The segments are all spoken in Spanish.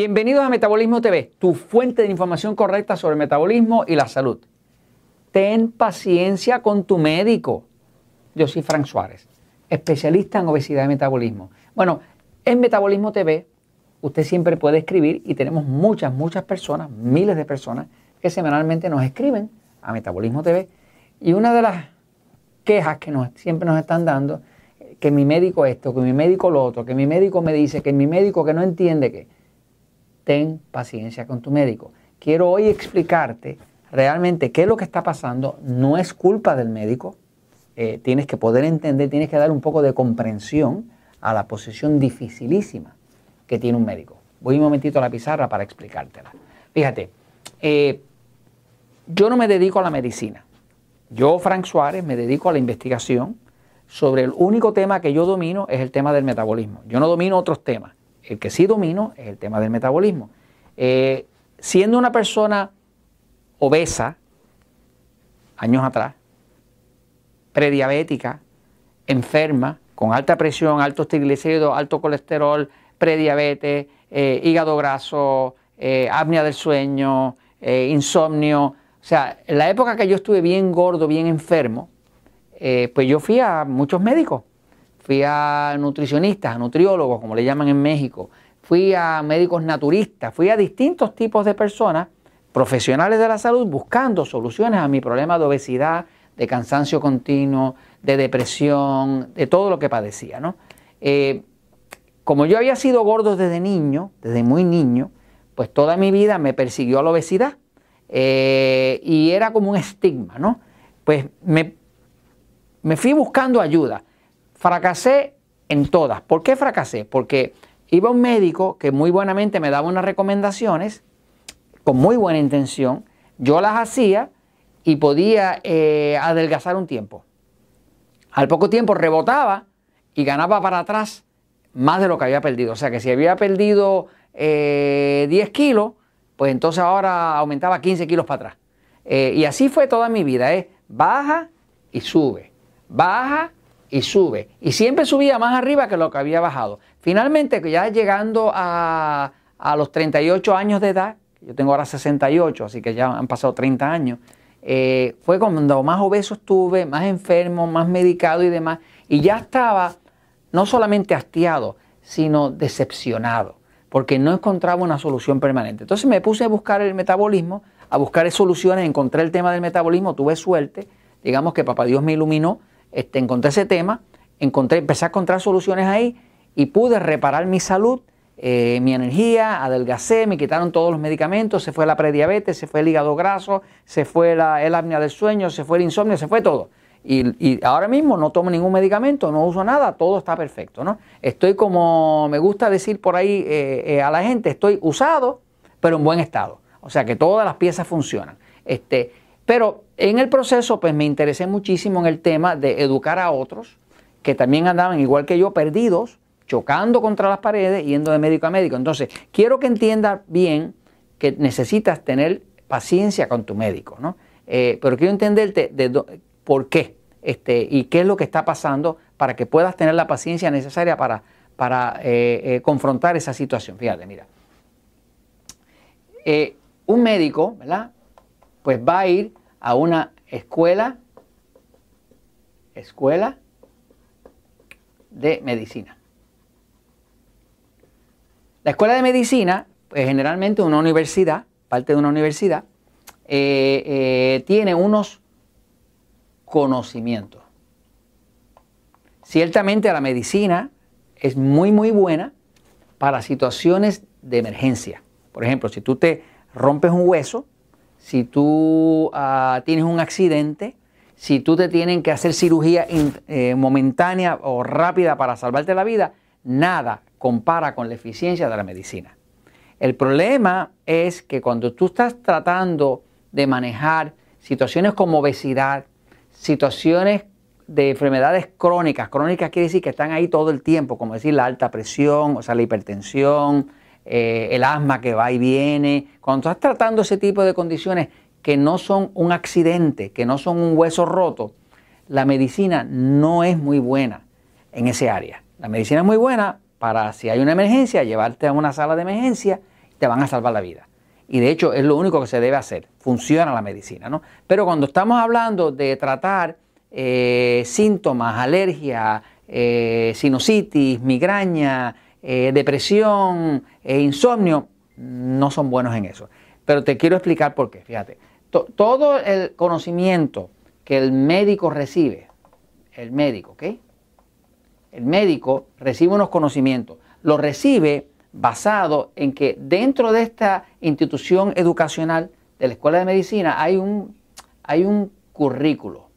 Bienvenidos a Metabolismo TV, tu fuente de información correcta sobre el metabolismo y la salud. Ten paciencia con tu médico. Yo soy Frank Suárez, especialista en obesidad y metabolismo. Bueno, en Metabolismo TV usted siempre puede escribir y tenemos muchas, muchas personas, miles de personas que semanalmente nos escriben a Metabolismo TV. Y una de las quejas que nos, siempre nos están dando, que mi médico esto, que mi médico lo otro, que mi médico me dice, que mi médico que no entiende que ten paciencia con tu médico. Quiero hoy explicarte realmente qué es lo que está pasando. No es culpa del médico. Eh, tienes que poder entender, tienes que dar un poco de comprensión a la posición dificilísima que tiene un médico. Voy un momentito a la pizarra para explicártela. Fíjate, eh, yo no me dedico a la medicina. Yo, Frank Suárez, me dedico a la investigación sobre el único tema que yo domino es el tema del metabolismo. Yo no domino otros temas. El que sí domino es el tema del metabolismo. Eh, siendo una persona obesa, años atrás, prediabética, enferma, con alta presión, altos triglicéridos, alto colesterol, prediabetes, eh, hígado graso, eh, apnea del sueño, insomnio. O sea, en la época que yo estuve bien gordo, bien enfermo, pues yo fui a muchos médicos fui a nutricionistas, a nutriólogos, como le llaman en México, fui a médicos naturistas, fui a distintos tipos de personas, profesionales de la salud, buscando soluciones a mi problema de obesidad, de cansancio continuo, de depresión, de todo lo que padecía. ¿no? Eh, como yo había sido gordo desde niño, desde muy niño, pues toda mi vida me persiguió la obesidad eh, y era como un estigma, ¿no? Pues me, me fui buscando ayuda. Fracasé en todas. ¿Por qué fracasé? Porque iba un médico que muy buenamente me daba unas recomendaciones con muy buena intención, yo las hacía y podía eh, adelgazar un tiempo. Al poco tiempo rebotaba y ganaba para atrás más de lo que había perdido. O sea que si había perdido 10 eh, kilos, pues entonces ahora aumentaba 15 kilos para atrás. Eh, y así fue toda mi vida, es baja y sube, baja y sube. Y siempre subía más arriba que lo que había bajado. Finalmente, ya llegando a, los 38 años de edad, yo tengo ahora 68, así que ya han pasado 30 años, eh, fue cuando más obeso estuve, más enfermo, más medicado y demás. Y ya estaba no solamente hastiado, sino decepcionado, porque no encontraba una solución permanente. Entonces me puse a buscar el metabolismo, a buscar soluciones, encontré el tema del metabolismo, tuve suerte, digamos que Papá Dios me iluminó este, encontré ese tema, encontré, empecé a encontrar soluciones ahí y pude reparar mi salud, eh, mi energía, adelgacé, me quitaron todos los medicamentos, se fue la prediabetes, se fue el hígado graso, se fue la, el apnea del sueño, se fue el insomnio, se fue todo. Y, ahora mismo no tomo ningún medicamento, no uso nada, todo está perfecto. ¿no? Estoy como me gusta decir por ahí eh, eh, a la gente, estoy usado, pero en buen estado. O sea que todas las piezas funcionan. Este, pero en el proceso, pues me interesé muchísimo en el tema de educar a otros que también andaban igual que yo, perdidos, chocando contra las paredes, yendo de médico a médico. Entonces, quiero que entiendas bien que necesitas tener paciencia con tu médico, ¿no? Eh, pero quiero entenderte de por qué este, y qué es lo que está pasando para que puedas tener la paciencia necesaria para, para eh, eh, confrontar esa situación. Fíjate, mira. un médico, ¿verdad? Pues va a ir a una escuela, escuela de medicina. La escuela de medicina, pues generalmente una universidad, parte de una universidad, eh, eh, tiene unos conocimientos. Ciertamente la medicina es muy, muy buena para situaciones de emergencia. Por ejemplo, si tú te rompes un hueso, si tú ah, tienes un accidente, si tú te tienen que hacer cirugía eh, momentánea o rápida para salvarte la vida, nada compara con la eficiencia de la medicina. El problema es que cuando tú estás tratando de manejar situaciones como obesidad, situaciones de enfermedades crónicas, crónicas quiere decir que están ahí todo el tiempo, como decir la alta presión, o sea, la hipertensión, eh, el asma que va y viene. Cuando estás tratando ese tipo de condiciones que no son un accidente, que no son un hueso roto, la medicina no es muy buena en ese área. La medicina es muy buena para si hay una emergencia, llevarte a una sala de emergencia te van a salvar la vida. Y de hecho es lo único que se debe hacer. Funciona la medicina, ¿no? Pero cuando estamos hablando de tratar eh, síntomas, alergia, eh, sinusitis, migraña, eh, depresión, insomnio, no son buenos en eso. Pero te quiero explicar por qué. Fíjate, todo el conocimiento que el médico recibe, el médico, ¿ok? El médico recibe unos conocimientos, lo recibe basado en que dentro de esta institución educacional de la Escuela de Medicina hay un, hay un currículo.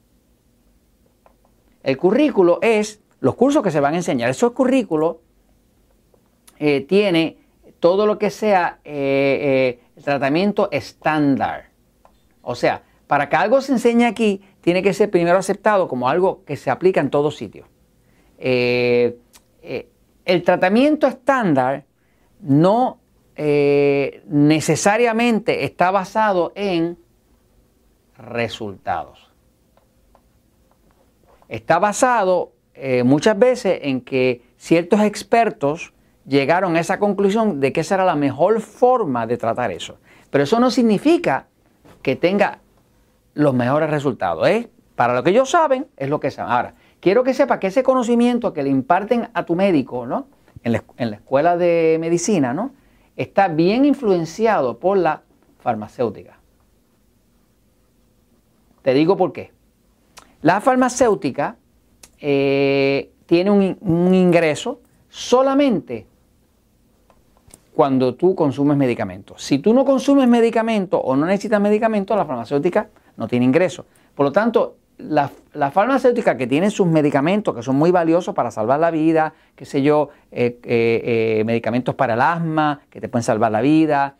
El currículo es los cursos que se van a enseñar. Esos currículos eh, tiene todo lo que sea eh, eh, tratamiento estándar. O sea, para que algo se enseñe aquí, tiene que ser primero aceptado como algo que se aplica en todos sitios. el tratamiento estándar no necesariamente está basado en resultados. Está basado muchas veces en que ciertos expertos llegaron a esa conclusión de que esa era la mejor forma de tratar eso. Pero eso no significa que tenga los mejores resultados. ¿eh? Para lo que ellos saben, es lo que saben. Ahora, quiero que sepa que ese conocimiento que le imparten a tu médico, ¿no? en la, escuela de medicina, ¿no? Está bien influenciado por la farmacéutica. Te digo por qué. La farmacéutica eh, tiene un, un ingreso solamente cuando tú consumes medicamentos. Si tú no consumes medicamentos o no necesitas medicamentos, la farmacéutica no tiene ingreso. Por lo tanto, la, farmacéutica que tiene sus medicamentos que son muy valiosos para salvar la vida, qué sé yo, eh, eh, eh, medicamentos para el asma que te pueden salvar la vida,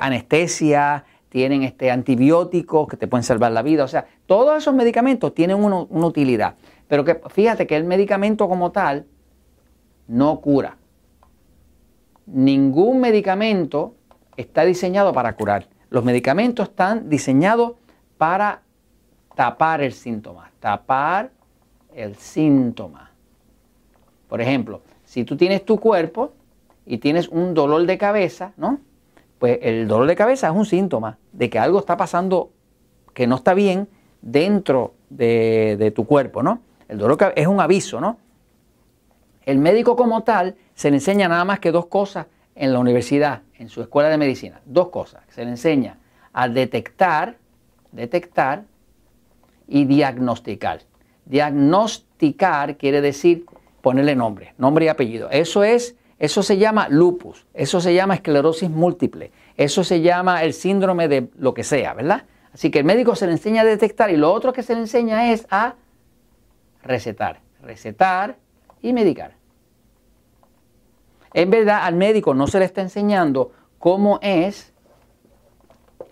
anestesia, tienen este, antibióticos que te pueden salvar la vida. O sea, todos esos medicamentos tienen una, una utilidad. Pero que fíjate que el medicamento como tal no cura. Ningún medicamento está diseñado para curar. Los medicamentos están diseñados para tapar el síntoma, tapar el síntoma. Por ejemplo, si tú tienes tu cuerpo y tienes un dolor de cabeza, ¿no? Pues el dolor de cabeza es un síntoma de que algo está pasando que no está bien dentro de, tu cuerpo, ¿no? El dolor es un aviso, ¿no? El médico como tal se le enseña nada más que dos cosas en la universidad, en su escuela de medicina. Dos cosas. Se le enseña a detectar, detectar y diagnosticar. Diagnosticar quiere decir ponerle nombre, nombre y apellido. Eso es, eso se llama lupus, eso se llama esclerosis múltiple, eso se llama el síndrome de lo que sea, ¿verdad? Así que el médico se le enseña a detectar y lo otro que se le enseña es a recetar, recetar y medicar. En verdad al médico no se le está enseñando cómo es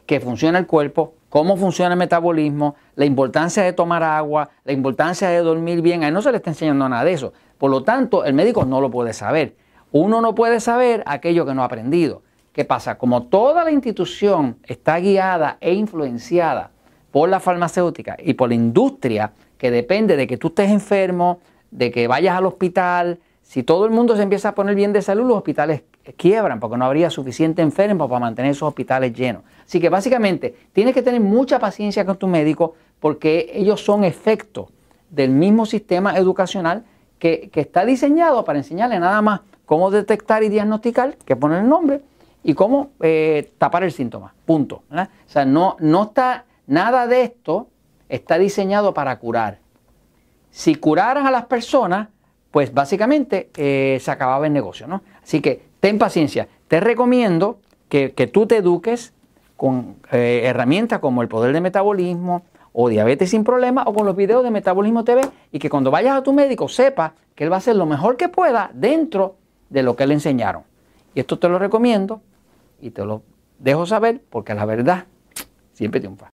que funciona el cuerpo, cómo funciona el metabolismo, la importancia de tomar agua, la importancia de dormir bien. A él no se le está enseñando nada de eso. Por lo tanto, el médico no lo puede saber. Uno no puede saber aquello que no ha aprendido. ¿Qué pasa? Como toda la institución está guiada e influenciada por la farmacéutica y por la industria que depende de que tú estés enfermo, de que vayas al hospital, si todo el mundo se empieza a poner bien de salud, los hospitales quiebran porque no habría suficiente enfermo para mantener esos hospitales llenos. Así que básicamente tienes que tener mucha paciencia con tu médico porque ellos son efectos del mismo sistema educacional que, está diseñado para enseñarle nada más cómo detectar y diagnosticar, que poner el nombre, y cómo eh, tapar el síntoma. Punto. O sea, no, no está, nada de esto está diseñado para curar. Si curaran a las personas, pues básicamente eh, se acababa el negocio, ¿no? Así que ten paciencia. Te recomiendo que, tú te eduques con eh, herramientas como el poder de metabolismo o diabetes sin problema o con los videos de Metabolismo TV y que cuando vayas a tu médico sepa que él va a hacer lo mejor que pueda dentro de lo que le enseñaron. Y esto te lo recomiendo y te lo dejo saber porque la verdad siempre triunfa.